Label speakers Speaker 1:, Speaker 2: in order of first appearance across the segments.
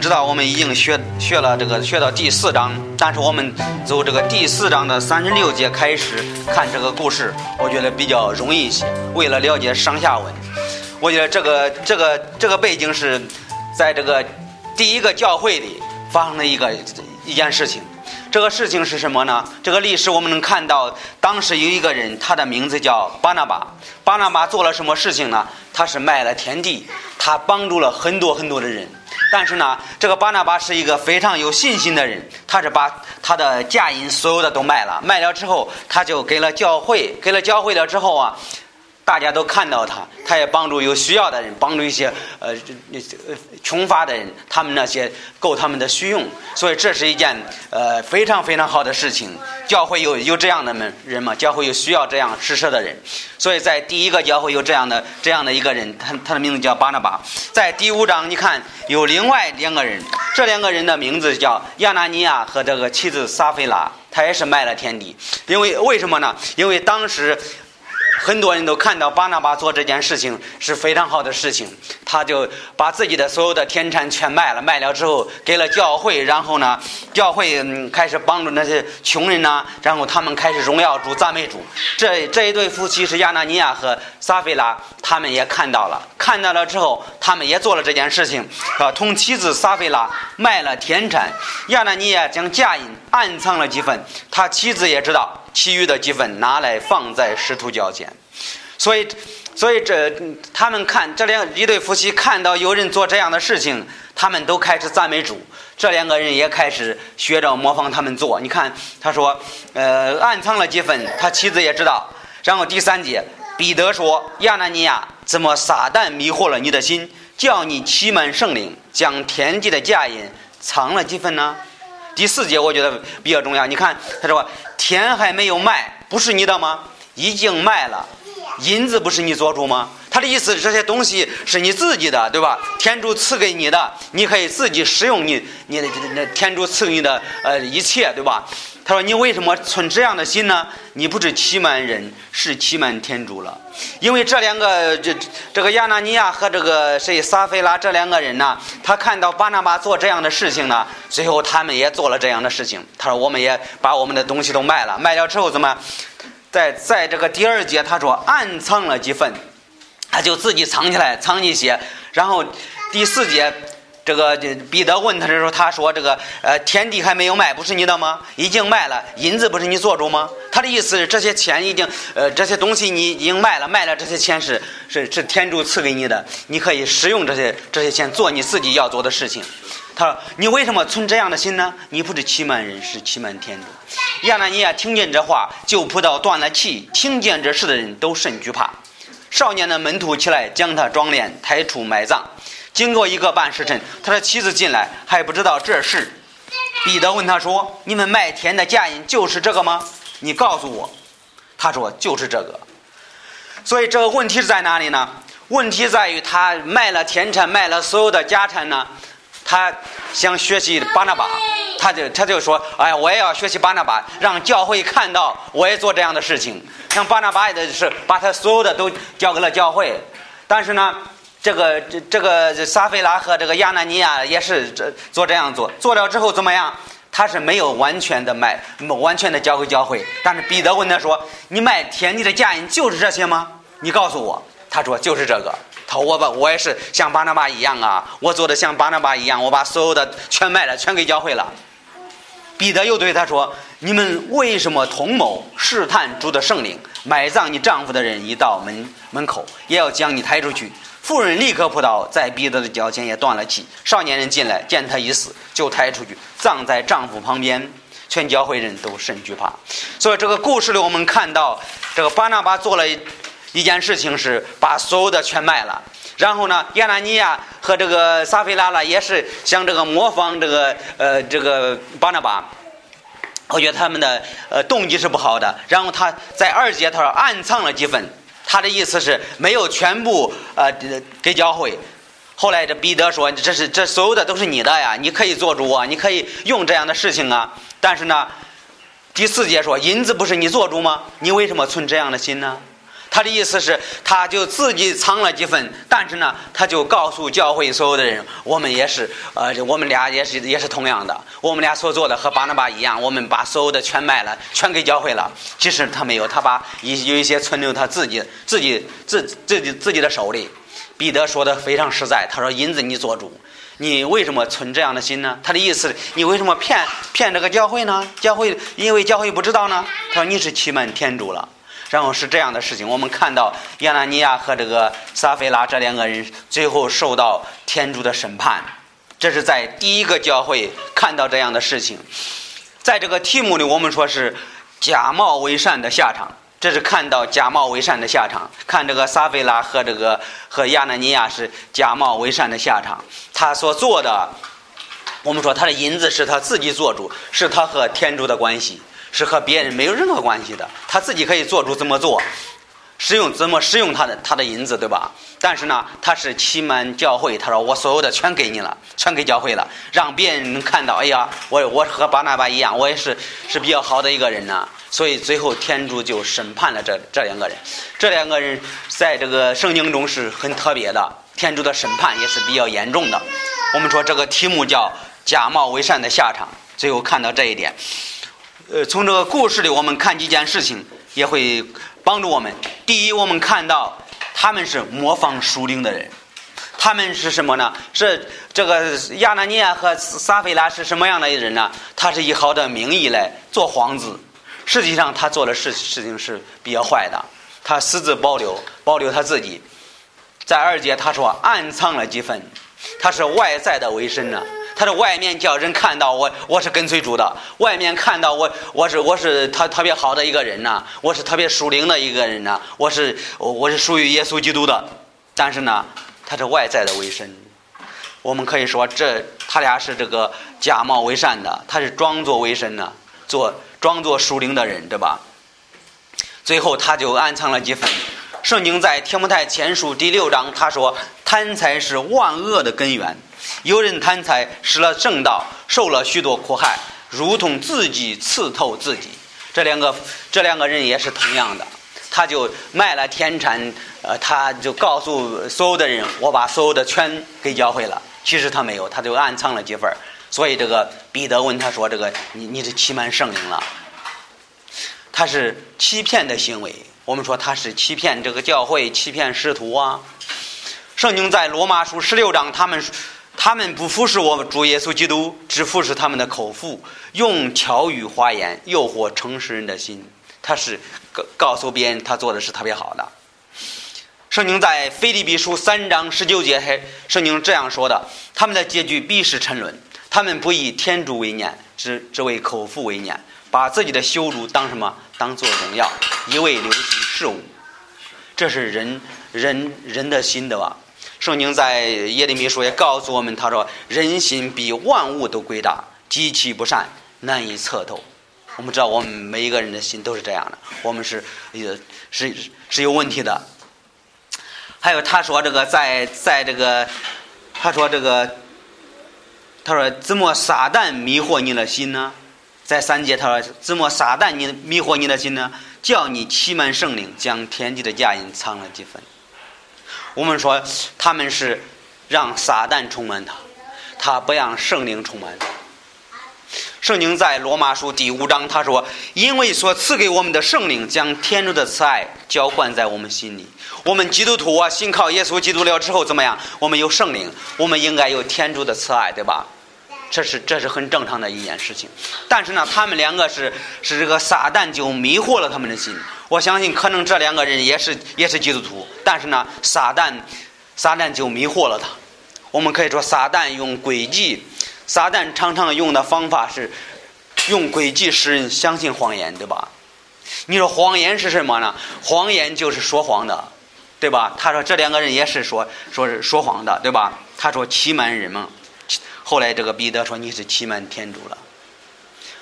Speaker 1: 知道，我们已经学学了这个学到第四章，但是我们从这个第四章的三十六节开始看这个故事，我觉得比较容易一些。为了了解上下文，我觉得这个这个这个背景是在这个第一个教会里发生的一个一件事情。这个事情是什么呢？这个历史我们能看到，当时有一个人，他的名字叫巴拿巴。巴拿巴做了什么事情呢？他是卖了田地，他帮助了很多很多的人。但是呢，这个巴拿巴是一个非常有信心的人，他是把他的嫁银所有的都卖了，卖了之后，他就给了教会，给了教会了之后啊。大家都看到他，他也帮助有需要的人，帮助一些呃那呃穷乏的人，他们那些够他们的需用，所以这是一件呃非常非常好的事情。教会有有这样的们人吗？教会有需要这样施舍的人，所以在第一个教会有这样的这样的一个人，他他的名字叫巴拿巴。在第五章，你看有另外两个人，这两个人的名字叫亚拿尼亚和这个妻子撒菲拉，他也是卖了田地，因为为什么呢？因为当时。很多人都看到巴拿巴做这件事情是非常好的事情，他就把自己的所有的田产全卖了，卖了之后给了教会，然后呢，教会开始帮助那些穷人呐，然后他们开始荣耀主、赞美主。这这一对夫妻是亚纳尼亚和撒菲拉，他们也看到了，看到了之后，他们也做了这件事情，啊，同妻子撒菲拉卖了田产，亚纳尼亚将嫁银暗藏了几分，他妻子也知道。其余的几份拿来放在使徒脚前，所以，所以这他们看这两一对夫妻看到有人做这样的事情，他们都开始赞美主。这两个人也开始学着模仿他们做。你看，他说，呃，暗藏了几份，他妻子也知道。然后第三节，彼得说：“亚拿尼亚，怎么撒旦迷惑了你的心，叫你欺瞒圣灵，将田地的价银藏了几分呢？”第四节我觉得比较重要。你看，他说田还没有卖，不是你的吗？已经卖了，银子不是你做主吗？他的意思是，这些东西是你自己的，对吧？天主赐给你的，你可以自己使用你你的那天主赐给你的呃一切，对吧？他说：“你为什么存这样的心呢？你不是欺瞒人，是欺瞒天主了。因为这两个这这个亚纳尼亚和这个谁撒菲拉这两个人呢，他看到巴拿巴做这样的事情呢，最后他们也做了这样的事情。他说：我们也把我们的东西都卖了，卖掉之后怎么，在在这个第二节他说暗藏了几份，他就自己藏起来，藏一些。然后第四节。”这个彼得问他的时候，他说：“这个呃，田地还没有卖，不是你的吗？已经卖了，银子不是你做主吗？”他的意思是，这些钱已经呃，这些东西你已经卖了，卖了这些钱是是是天主赐给你的，你可以使用这些这些钱做你自己要做的事情。他说：“你为什么存这样的心呢？你不是欺瞒人，是欺瞒天主。”亚拿尼亚听见这话，就扑倒断了气。听见这事的人都甚惧怕。少年的门徒起来，将他装殓，抬出埋葬。经过一个半时辰，他的妻子进来，还不知道这事。彼得问他说：“你们卖田的嫁银就是这个吗？你告诉我。”他说：“就是这个。”所以这个问题是在哪里呢？问题在于他卖了田产，卖了所有的家产呢。他想学习巴拿巴，他就他就说：“哎呀，我也要学习巴拿巴，让教会看到我也做这样的事情。”像巴拿巴的是把他所有的都交给了教会，但是呢。这个这这个撒菲拉和这个亚纳尼亚也是这做这样做，做了之后怎么样？他是没有完全的卖，完全的交给教会。但是彼得问他说：“你卖田地的价银就是这些吗？你告诉我。”他说：“就是这个。”他：“我把我也是像巴拿巴一样啊，我做的像巴拿巴一样，我把所有的全卖了，全给教会了。”彼得又对他说：“你们为什么同谋试探主的圣灵？埋葬你丈夫的人一到门门口，也要将你抬出去。”妇人立刻扑倒，在彼得的脚前也断了气。少年人进来，见他已死，就抬出去，葬在丈夫旁边。全教会人都甚惧怕。所以这个故事里，我们看到这个巴拿巴做了一件事情，是把所有的全卖了。然后呢，亚拿尼亚和这个撒菲拉拉也是想这个模仿这个呃这个巴拿巴。我觉得他们的呃动机是不好的。然后他在二节他说暗藏了几分。他的意思是没有全部呃给教会。后来这彼得说：“这是这所有的都是你的呀，你可以做主啊，你可以用这样的事情啊。”但是呢，第四节说：“银子不是你做主吗？你为什么存这样的心呢？”他的意思是，他就自己藏了几份，但是呢，他就告诉教会所有的人，我们也是，呃，我们俩也是也是同样的，我们俩所做的和巴拿巴一样，我们把所有的全卖了，全给教会了。其实他没有，他把一有一些存留他自己自己自自己自己的手里。彼得说的非常实在，他说：“银子你做主，你为什么存这样的心呢？”他的意思，你为什么骗骗这个教会呢？教会因为教会不知道呢？他说：“你是欺瞒天主了。”然后是这样的事情，我们看到亚拿尼亚和这个撒菲拉这两个人最后受到天主的审判，这是在第一个教会看到这样的事情。在这个题目里，我们说是假冒为善的下场，这是看到假冒为善的下场。看这个撒菲拉和这个和亚拿尼亚是假冒为善的下场，他所做的，我们说他的银子是他自己做主，是他和天主的关系。是和别人没有任何关系的，他自己可以做出怎么做，使用怎么使用他的他的银子，对吧？但是呢，他是欺瞒教会，他说我所有的全给你了，全给教会了，让别人能看到，哎呀，我我和巴拿巴一样，我也是是比较好的一个人呢。所以最后天主就审判了这这两个人，这两个人在这个圣经中是很特别的，天主的审判也是比较严重的。我们说这个题目叫假冒为善的下场，最后看到这一点。呃，从这个故事里，我们看几件事情，也会帮助我们。第一，我们看到他们是模仿属灵的人，他们是什么呢？是这个亚拿尼亚和撒菲拉是什么样的人呢？他是以好的名义来做皇子，实际上他做的事事情是比较坏的。他私自保留，保留他自己。在二节他说暗藏了几分，他是外在的为身呢。他的外面叫人看到我，我是跟随主的；外面看到我，我是我是他特别好的一个人呐，我是特别属灵的一个人呐，我是我是属于耶稣基督的。但是呢，他是外在的为神。我们可以说，这他俩是这个假冒为善的，他是装作为神呢，做装作属灵的人，对吧？最后他就暗藏了几分。圣经在提摩太前书第六章他说：“贪财是万恶的根源。”有人贪财，失了正道，受了许多苦害，如同自己刺透自己。这两个，这两个人也是同样的。他就卖了田产，呃，他就告诉所有的人：“我把所有的全给教会了。”其实他没有，他就暗藏了几份。所以这个彼得问他说：“这个你你是欺瞒圣灵了？他是欺骗的行为。我们说他是欺骗这个教会，欺骗师徒啊。”圣经在罗马书十六章，他们。他们不服侍我们主耶稣基督，只服侍他们的口腹，用巧语花言诱惑诚实人的心。他是告告诉别人他做的是特别好的。圣经在腓立比书三章十九节，还圣经这样说的：他们的结局必是沉沦。他们不以天主为念，只只为口腹为念，把自己的羞辱当什么？当做荣耀，一味流行事物。这是人人人的心的吧？圣经在耶利米书也告诉我们，他说：“人心比万物都诡大，极其不善，难以测透。”我们知道，我们每一个人的心都是这样的，我们是也是是有问题的。还有他说这个，在在这个，他说这个，他说怎么撒旦迷惑你的心呢？在三节他说怎么撒旦你迷惑你的心呢？叫你欺瞒圣灵，将天地的佳音藏了几分。我们说他们是让撒旦充满他，他不让圣灵充满他。圣经在罗马书第五章他说：“因为所赐给我们的圣灵将天主的慈爱浇灌在我们心里。我们基督徒啊，信靠耶稣基督了之后怎么样？我们有圣灵，我们应该有天主的慈爱，对吧？这是这是很正常的一件事情。但是呢，他们两个是是这个撒旦就迷惑了他们的心。”我相信，可能这两个人也是也是基督徒，但是呢，撒旦，撒旦就迷惑了他。我们可以说，撒旦用诡计，撒旦常常用的方法是用诡计使人相信谎言，对吧？你说谎言是什么呢？谎言就是说谎的，对吧？他说这两个人也是说说是说谎的，对吧？他说欺瞒人们。后来这个彼得说你是欺瞒天主了。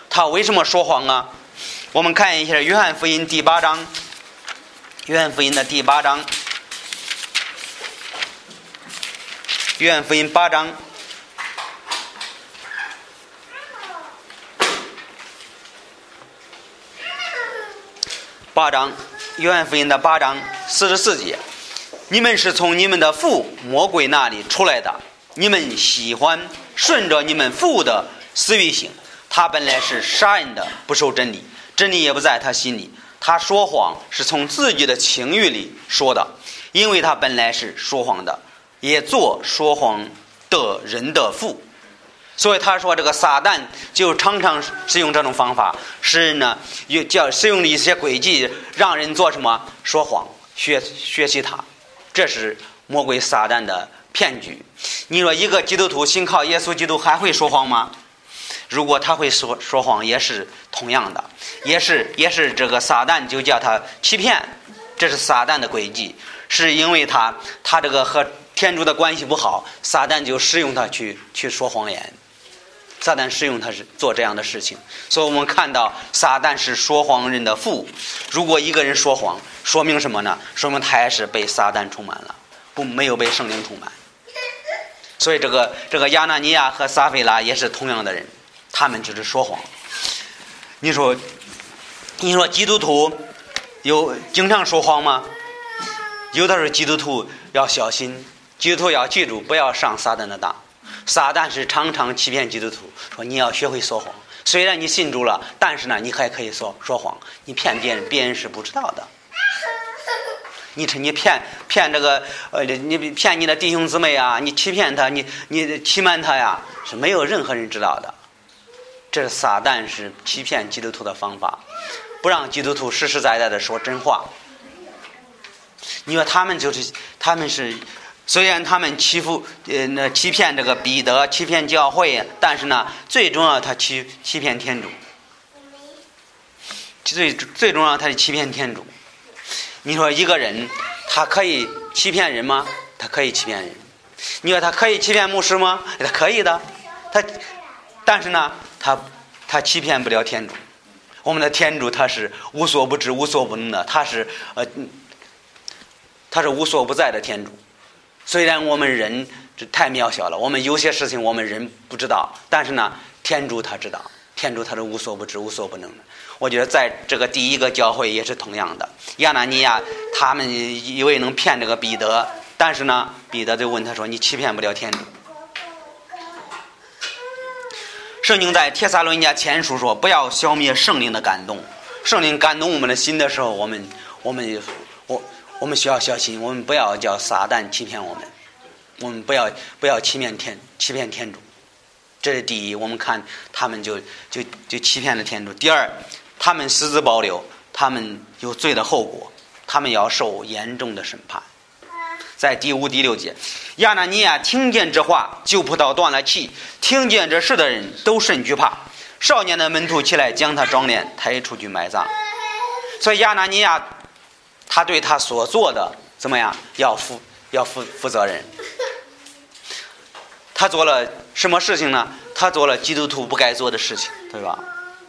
Speaker 1: 他为什么说谎啊？我们看一下《约翰福音》第八章，《约翰福音》的第八章，《约翰福音》八章，八章。约翰福音的八章四十四节：“你们是从你们的父魔鬼那里出来的，你们喜欢顺着你们父的私欲行。他本来是杀人的，不受真理，真理也不在他心里。他说谎是从自己的情欲里说的，因为他本来是说谎的，也做说谎的人的父。”所以他说，这个撒旦就常常使用这种方法，使人呢又叫使用一些诡计，让人做什么说谎，学学习他，这是魔鬼撒旦的骗局。你说一个基督徒信靠耶稣基督还会说谎吗？如果他会说说谎，也是同样的，也是也是这个撒旦就叫他欺骗，这是撒旦的诡计，是因为他他这个和天主的关系不好，撒旦就使用他去去说谎言。撒旦使用他是做这样的事情，所以我们看到撒旦是说谎人的父。如果一个人说谎，说明什么呢？说明他也是被撒旦充满了，不没有被圣灵充满。所以这个这个亚纳尼亚和撒菲拉也是同样的人，他们就是说谎。你说，你说基督徒有经常说谎吗？有的时候基督徒要小心，基督徒要记住，不要上撒旦的当。撒旦是常常欺骗基督徒，说你要学会说谎。虽然你信主了，但是呢，你还可以说说谎。你骗别人，别人是不知道的。你趁你骗骗这个呃，你骗你的弟兄姊妹啊，你欺骗他，你你欺瞒他呀，是没有任何人知道的。这撒旦是欺骗基督徒的方法，不让基督徒实实在在的说真话。你说他们就是他们是。虽然他们欺负呃那欺骗这个彼得，欺骗教会，但是呢，最重要他欺欺骗天主。最最重要他是欺骗天主。你说一个人他可以欺骗人吗？他可以欺骗人。你说他可以欺骗牧师吗？他可以的。他但是呢，他他欺骗不了天主。我们的天主他是无所不知、无所不能的，他是呃他是无所不在的天主。虽然我们人这太渺小了，我们有些事情我们人不知道，但是呢，天主他知道，天主他是无所不知、无所不能的。我觉得在这个第一个教会也是同样的，亚纳尼亚他们以为能骗这个彼得，但是呢，彼得就问他说：“你欺骗不了天主。”圣经在帖撒罗尼迦前书说：“不要消灭圣灵的感动，圣灵感动我们的心的时候，我们我们我。”我们需要小心，我们不要叫撒旦欺骗我们，我们不要不要欺骗天欺骗天主，这是第一。我们看他们就就就欺骗了天主。第二，他们私自保留，他们有罪的后果，他们要受严重的审判。在第五、第六节，亚纳尼亚听见这话，就扑倒断了气。听见这事的人都甚惧怕。少年的门徒起来，将他装殓，抬出去埋葬。所以亚纳尼亚。他对他所做的怎么样？要负要负负责任。他做了什么事情呢？他做了基督徒不该做的事情，对吧？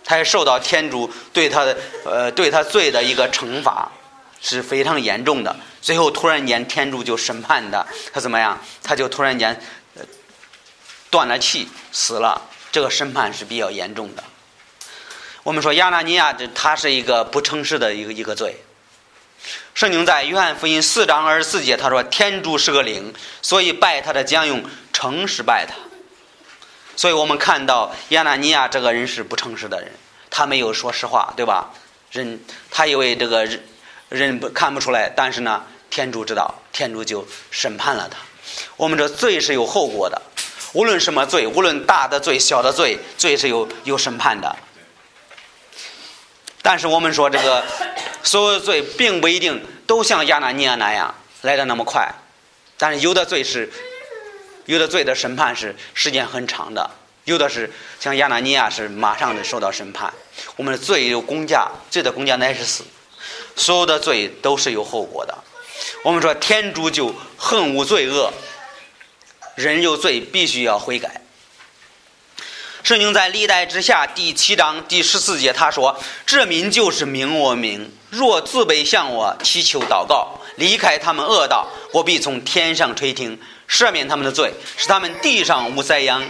Speaker 1: 他也受到天主对他的呃对他罪的一个惩罚，是非常严重的。最后突然间天主就审判他，他怎么样？他就突然间断了气死了。这个审判是比较严重的。我们说亚纳尼亚这他是一个不诚实的一个一个罪。圣经在约翰福音四章二十四节，他说：“天主是个灵，所以拜他的将用诚实拜他。”所以我们看到亚纳尼亚这个人是不诚实的人，他没有说实话，对吧？人他以为这个人人不看不出来，但是呢，天主知道，天主就审判了他。我们这罪是有后果的，无论什么罪，无论大的罪、小的罪，罪是有有审判的。但是我们说这个。所有的罪并不一定都像亚拿尼亚那样来的那么快，但是有的罪是，有的罪的审判是时间很长的，有的是像亚拿尼亚是马上的受到审判。我们的罪有公价，罪的公价乃是死，所有的罪都是有后果的。我们说天主就恨无罪恶，人有罪必须要悔改。圣经在历代之下第七章第十四节，他说：“这民就是名我名，若自卑向我祈求祷告，离开他们恶道，我必从天上垂听，赦免他们的罪，使他们地上无灾殃。”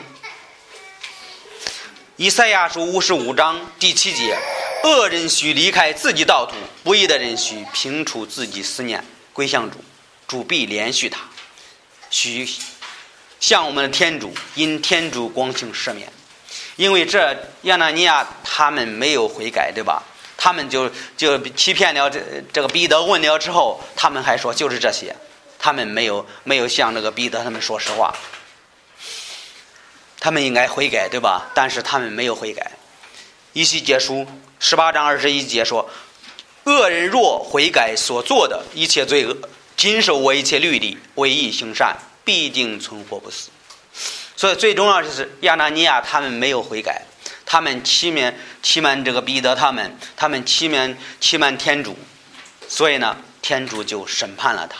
Speaker 1: 以赛亚书五十五章第七节：“恶人须离开自己道途，不义的人须平除自己思念，归向主，主必连续他，许向我们的天主因天主光行赦免。因为这亚纳尼亚他们没有悔改，对吧？他们就就欺骗了这这个彼得问了之后，他们还说就是这些，他们没有没有向那个彼得他们说实话。他们应该悔改，对吧？但是他们没有悔改。一起结束十八章二十一节说：“恶人若悔改所做的一切罪恶，谨守我一切律例，为义行善，必定存活不死。”所以最重要的是亚拿尼亚他们没有悔改，他们欺瞒欺瞒这个彼得，他们他们欺瞒欺瞒天主，所以呢，天主就审判了他。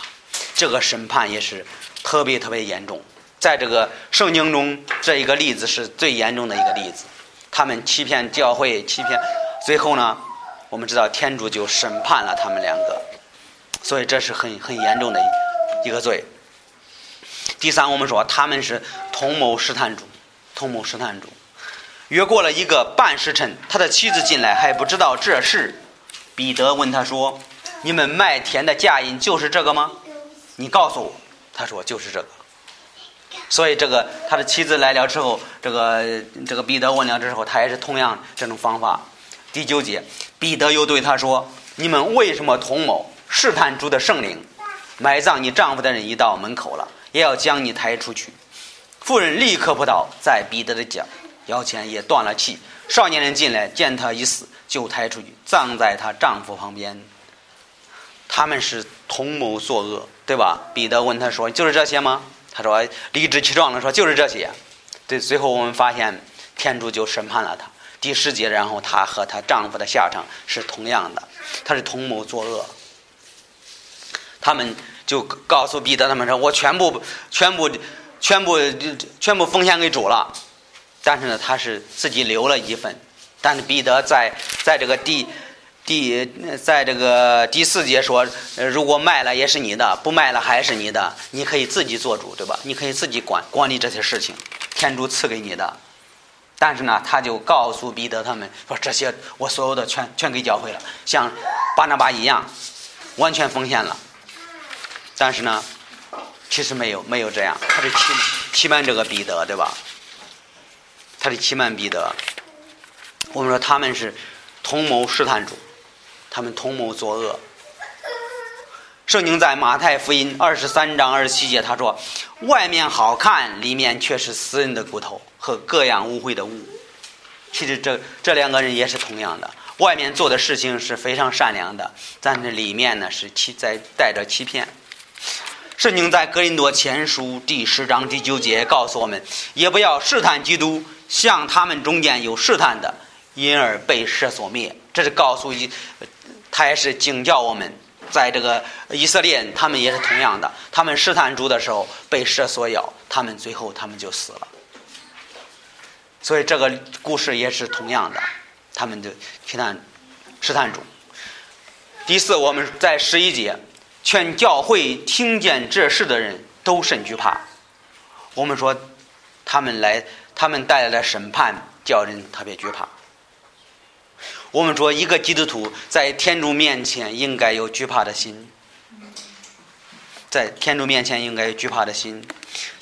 Speaker 1: 这个审判也是特别特别严重，在这个圣经中，这一个例子是最严重的一个例子。他们欺骗教会，欺骗，最后呢，我们知道天主就审判了他们两个，所以这是很很严重的一个罪。第三，我们说他们是同谋试探主，同谋试探主。约过了一个半时辰，他的妻子进来还不知道这事。彼得问他说：“你们麦田的价银就是这个吗？你告诉我。”他说：“就是这个。”所以这个他的妻子来了之后，这个这个彼得问了之后，他也是同样这种方法。第九节，彼得又对他说：“你们为什么同谋试探主的圣灵？埋葬你丈夫的人已到门口了。”也要将你抬出去。妇人立刻扑倒在彼得的脚腰前，也断了气。少年人进来，见他已死，就抬出去，葬在她丈夫旁边。他们是同谋作恶，对吧？彼得问他说：“就是这些吗？”他说：“理直气壮的说，就是这些。”对，最后我们发现天主就审判了他。第十节，然后她和她丈夫的下场是同样的，他是同谋作恶。他们。就告诉彼得他们说：“我全部、全部、全部、全部奉献给主了。”但是呢，他是自己留了一份。但是彼得在在这个第第在这个第四节说：“如果卖了也是你的，不卖了还是你的，你可以自己做主，对吧？你可以自己管管理这些事情，天主赐给你的。”但是呢，他就告诉彼得他们说：“这些我所有的全全给教会了，像巴拿巴一样，完全奉献了。”但是呢，其实没有没有这样，他是欺欺瞒这个彼得，对吧？他是欺瞒彼得。我们说他们是同谋试探主，他们同谋作恶。圣经在马太福音二十三章二十七节他说：“外面好看，里面却是死人的骨头和各样污秽的物。”其实这这两个人也是同样的，外面做的事情是非常善良的，但是里面呢是欺在带着欺骗。圣经在格林多前书第十章第九节告诉我们：也不要试探基督，像他们中间有试探的，因而被蛇所灭。这是告诉一，他也是警教我们，在这个以色列，他们也是同样的。他们试探主的时候被蛇所咬，他们最后他们就死了。所以这个故事也是同样的，他们就试探试探主。第四，我们在十一节。全教会听见这事的人都甚惧怕。我们说，他们来，他们带来的审判叫人特别惧怕。我们说，一个基督徒在天主面前应该有惧怕的心，在天主面前应该有惧怕的心。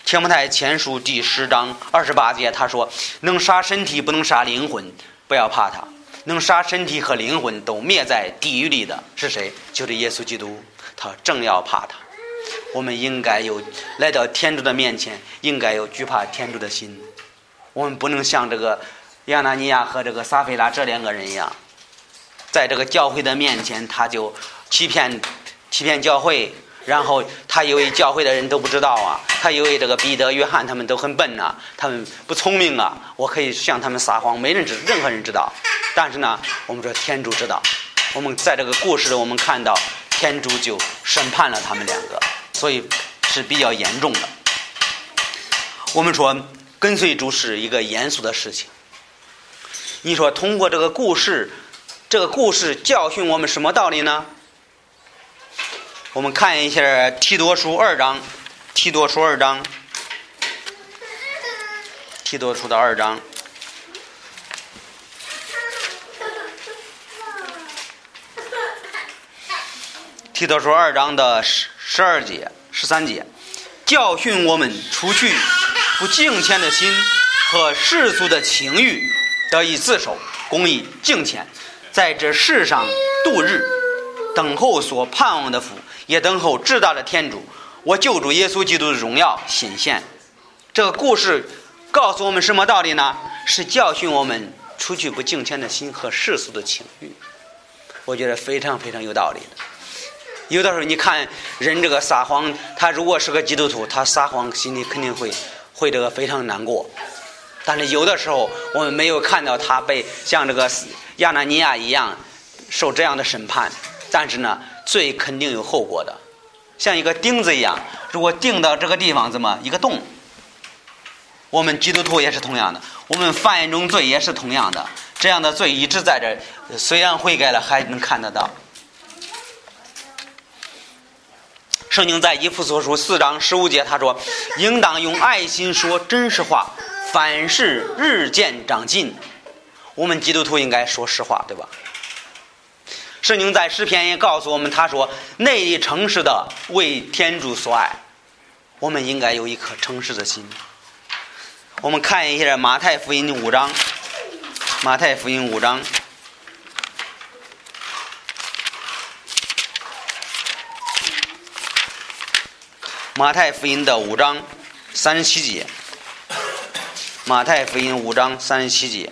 Speaker 1: 天母太前书第十章二十八节，他说：“能杀身体，不能杀灵魂，不要怕他。能杀身体和灵魂都灭在地狱里的是谁？就是耶稣基督。”他正要怕他，我们应该有来到天主的面前，应该有惧怕天主的心。我们不能像这个亚拿尼亚和这个撒菲拉这两个人一样，在这个教会的面前，他就欺骗欺骗教会，然后他以为教会的人都不知道啊，他以为这个彼得、约翰他们都很笨呐，他们不聪明啊，我可以向他们撒谎，没人知，任何人知道。但是呢，我们说天主知道。我们在这个故事，我们看到。天主就审判了他们两个，所以是比较严重的。我们说跟随主是一个严肃的事情。你说通过这个故事，这个故事教训我们什么道理呢？我们看一下提多书二章，提多书二章，提多书的二章。提多书二章的十十二节、十三节，教训我们除去不敬虔的心和世俗的情欲，得以自守，公义敬虔，在这世上度日，等候所盼望的福，也等候至大的天主，我救主耶稣基督的荣耀显现。这个故事告诉我们什么道理呢？是教训我们除去不敬虔的心和世俗的情欲。我觉得非常非常有道理的。有的时候你看人这个撒谎，他如果是个基督徒，他撒谎心里肯定会会这个非常难过。但是有的时候我们没有看到他被像这个亚纳尼亚一样受这样的审判，但是呢，罪肯定有后果的，像一个钉子一样，如果钉到这个地方，怎么一个洞？我们基督徒也是同样的，我们犯一种罪也是同样的，这样的罪一直在这，虽然悔改了，还能看得到。圣经在以弗所书四章十五节，他说：“应当用爱心说真实话，凡事日渐长进。”我们基督徒应该说实话，对吧？圣经在诗篇也告诉我们，他说：“内里诚实的为天主所爱。”我们应该有一颗诚实的心。我们看一下马太福音五章，马太福音五章，马太福音的五章三十七节，马太福音五章三十七节，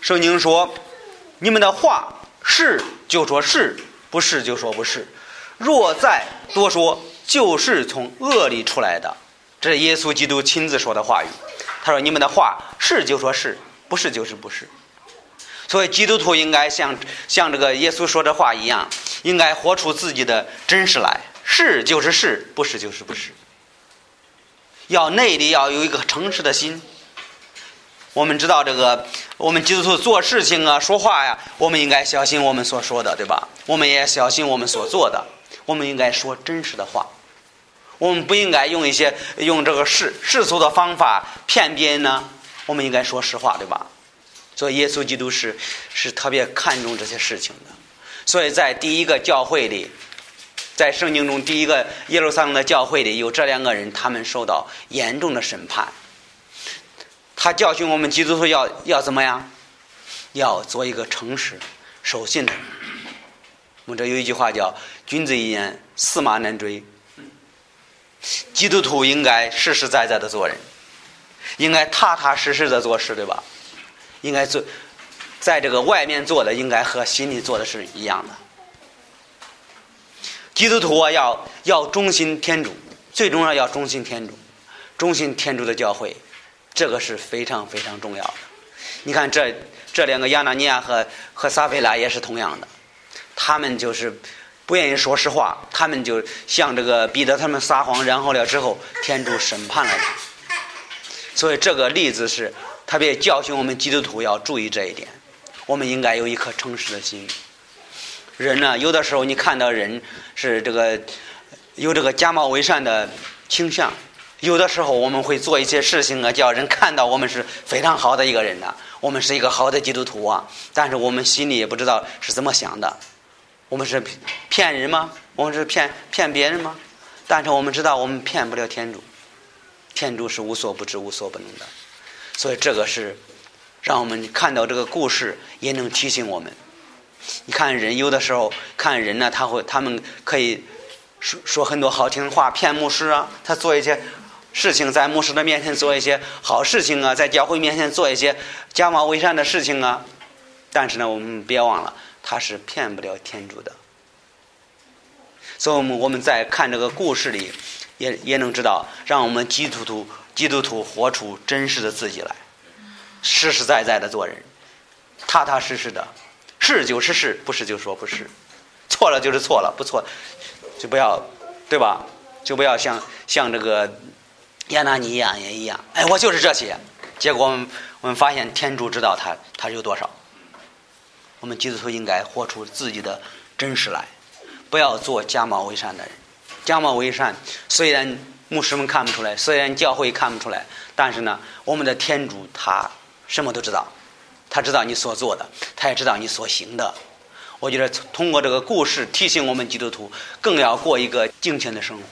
Speaker 1: 圣经说：“你们的话是就说是，不是就说不是，若再多说。”就是从恶里出来的，这是耶稣基督亲自说的话语。他说：“你们的话是就说是，不是就是不是。”所以基督徒应该像像这个耶稣说的话一样，应该活出自己的真实来。是就是是，不是就是不是。要内里要有一个诚实的心。我们知道这个，我们基督徒做事情啊、说话呀，我们应该小心我们所说的，对吧？我们也小心我们所做的。我们应该说真实的话。我们不应该用一些用这个世世俗的方法骗别人呢。我们应该说实话，对吧？所以耶稣基督是是特别看重这些事情的。所以在第一个教会里，在圣经中第一个耶路撒冷的教会里，有这两个人，他们受到严重的审判。他教训我们基督徒要要怎么样？要做一个诚实、守信的人。我们这有一句话叫“君子一言，驷马难追”。基督徒应该实实在在的做人，应该踏踏实实的做事，对吧？应该做，在这个外面做的，应该和心里做的是一样的。基督徒啊，要要忠心天主，最重要要忠心天主，忠心天主的教会，这个是非常非常重要的。你看，这这两个亚纳尼亚和和撒菲拉也是同样的，他们就是。不愿意说实话，他们就向这个彼得他们撒谎，然后了之后，天主审判了他。所以这个例子是特别教训我们基督徒要注意这一点。我们应该有一颗诚实的心。人呢，有的时候你看到人是这个有这个假冒伪善的倾向，有的时候我们会做一些事情啊，叫人看到我们是非常好的一个人呢，我们是一个好的基督徒啊，但是我们心里也不知道是怎么想的。我们是骗人吗？我们是骗骗别人吗？但是我们知道，我们骗不了天主，天主是无所不知、无所不能的。所以这个是让我们看到这个故事，也能提醒我们。你看人有的时候看人呢，他会他们可以说说很多好听的话骗牧师啊，他做一些事情在牧师的面前做一些好事情啊，在教会面前做一些假冒伪善的事情啊。但是呢，我们别忘了。他是骗不了天主的，所以，我们我们在看这个故事里，也也能知道，让我们基督徒基督徒活出真实的自己来，实实在在的做人，踏踏实实的，是就是是，不是就说不是，错了就是错了，不错。就不要，对吧？就不要像像这个亚纳尼亚也一样，哎，我就是这些，结果我们我们发现天主知道他他有多少。我们基督徒应该活出自己的真实来，不要做假冒伪善的人。假冒伪善，虽然牧师们看不出来，虽然教会看不出来，但是呢，我们的天主他什么都知道，他。知道你所做的，他也知道你所行的。我觉得通过这个故事提醒我们基督徒，更要过一个敬虔的生活。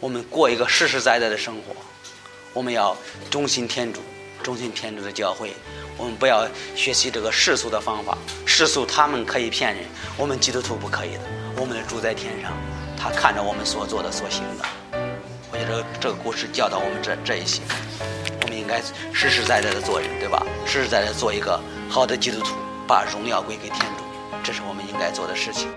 Speaker 1: 我们过一个实实在在的生活，我们要忠心天主，忠心天主的教诲。我们不要学习这个世俗的方法，世俗他们可以骗人，我们基督徒不可以的。我们的主在天上，他看着我们所做的所行的。我觉得这个故事教导我们这这一些，应该实实在在的做人，对吧？实实在在做一个好的基督徒，把荣耀归给天主，这是我们应该做的事情。